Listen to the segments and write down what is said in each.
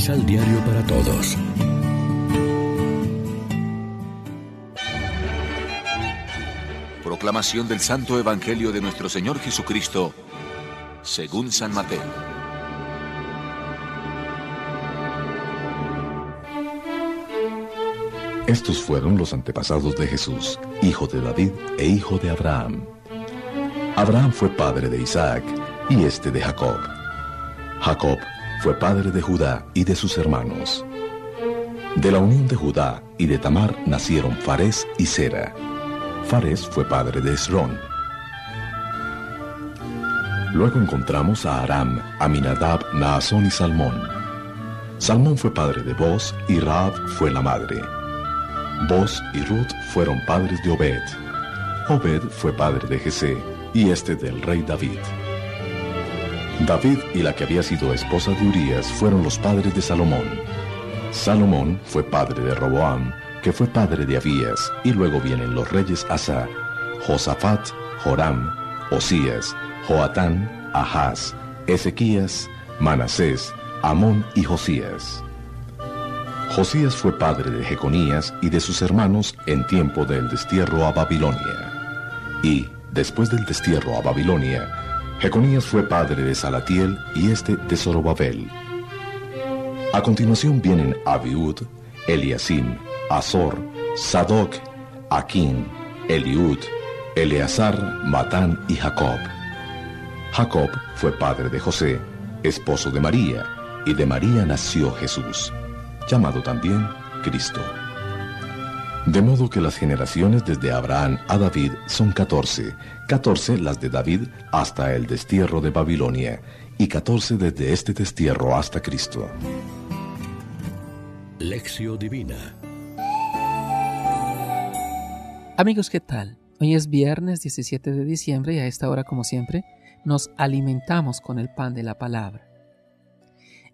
Misal Diario para Todos. Proclamación del Santo Evangelio de nuestro Señor Jesucristo, según San Mateo. Estos fueron los antepasados de Jesús, hijo de David e hijo de Abraham. Abraham fue padre de Isaac y este de Jacob. Jacob fue padre de Judá y de sus hermanos. De la unión de Judá y de Tamar nacieron Fares y Sera. Fares fue padre de Esrón. Luego encontramos a Aram, Aminadab, Naasón y Salmón. Salmón fue padre de Boz y Raab fue la madre. Boz y Ruth fueron padres de Obed. Obed fue padre de Jesé y este del rey David. David y la que había sido esposa de Urías fueron los padres de Salomón. Salomón fue padre de Roboam, que fue padre de Abías, y luego vienen los reyes Asa, Josafat, Joram, Osías, Joatán, Ahaz, Ezequías, Manasés, Amón y Josías. Josías fue padre de Jeconías y de sus hermanos en tiempo del destierro a Babilonia. Y, después del destierro a Babilonia, Jeconías fue padre de Salatiel y este de Zorobabel. A continuación vienen Abiud, Eliasim, Azor, Sadoc, Aquín, Eliud, Eleazar, Matán y Jacob. Jacob fue padre de José, esposo de María, y de María nació Jesús, llamado también Cristo. De modo que las generaciones desde Abraham a David son catorce, catorce las de David hasta el destierro de Babilonia, y catorce desde este destierro hasta Cristo. Lección Divina Amigos, ¿qué tal? Hoy es viernes 17 de diciembre y a esta hora, como siempre, nos alimentamos con el pan de la palabra.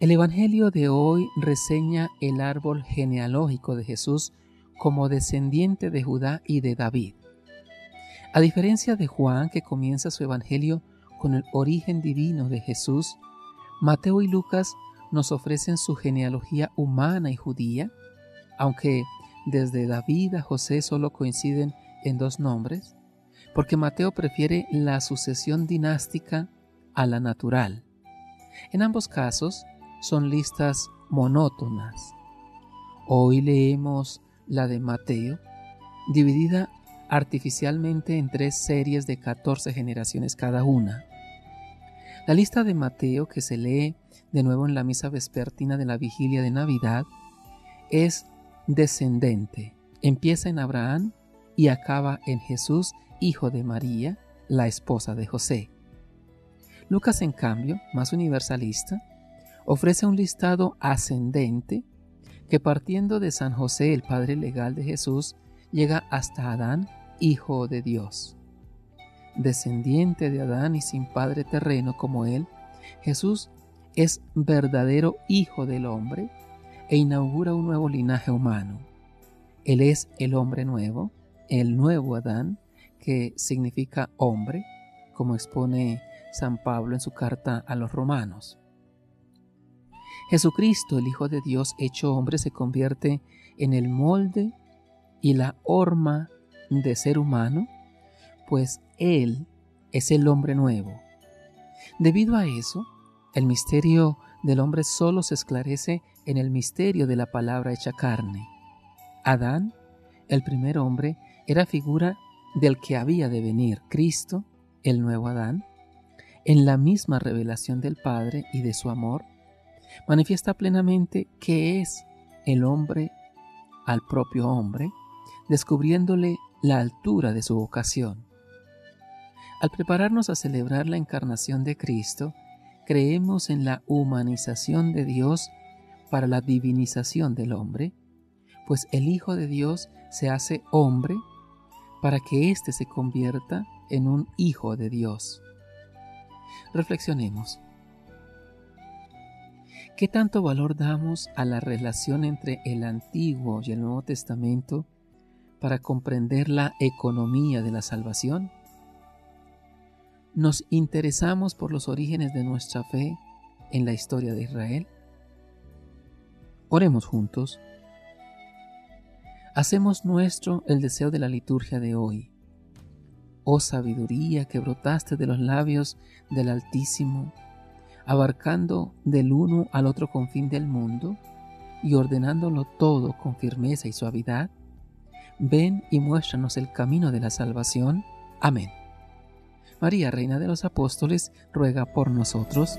El Evangelio de hoy reseña el árbol genealógico de Jesús como descendiente de Judá y de David. A diferencia de Juan, que comienza su Evangelio con el origen divino de Jesús, Mateo y Lucas nos ofrecen su genealogía humana y judía, aunque desde David a José solo coinciden en dos nombres, porque Mateo prefiere la sucesión dinástica a la natural. En ambos casos son listas monótonas. Hoy leemos la de Mateo, dividida artificialmente en tres series de 14 generaciones cada una. La lista de Mateo, que se lee de nuevo en la misa vespertina de la vigilia de Navidad, es descendente. Empieza en Abraham y acaba en Jesús, hijo de María, la esposa de José. Lucas, en cambio, más universalista, ofrece un listado ascendente que partiendo de San José, el padre legal de Jesús, llega hasta Adán, hijo de Dios. Descendiente de Adán y sin padre terreno como él, Jesús es verdadero hijo del hombre e inaugura un nuevo linaje humano. Él es el hombre nuevo, el nuevo Adán, que significa hombre, como expone San Pablo en su carta a los romanos. Jesucristo, el Hijo de Dios hecho hombre, se convierte en el molde y la horma de ser humano, pues Él es el hombre nuevo. Debido a eso, el misterio del hombre solo se esclarece en el misterio de la palabra hecha carne. Adán, el primer hombre, era figura del que había de venir, Cristo, el nuevo Adán, en la misma revelación del Padre y de su amor, manifiesta plenamente que es el hombre al propio hombre, descubriéndole la altura de su vocación. Al prepararnos a celebrar la encarnación de Cristo, creemos en la humanización de Dios para la divinización del hombre, pues el Hijo de Dios se hace hombre para que éste se convierta en un Hijo de Dios. Reflexionemos. ¿Qué tanto valor damos a la relación entre el Antiguo y el Nuevo Testamento para comprender la economía de la salvación? ¿Nos interesamos por los orígenes de nuestra fe en la historia de Israel? Oremos juntos. Hacemos nuestro el deseo de la liturgia de hoy. Oh sabiduría que brotaste de los labios del Altísimo, abarcando del uno al otro confín del mundo y ordenándolo todo con firmeza y suavidad, ven y muéstranos el camino de la salvación. Amén. María, Reina de los Apóstoles, ruega por nosotros.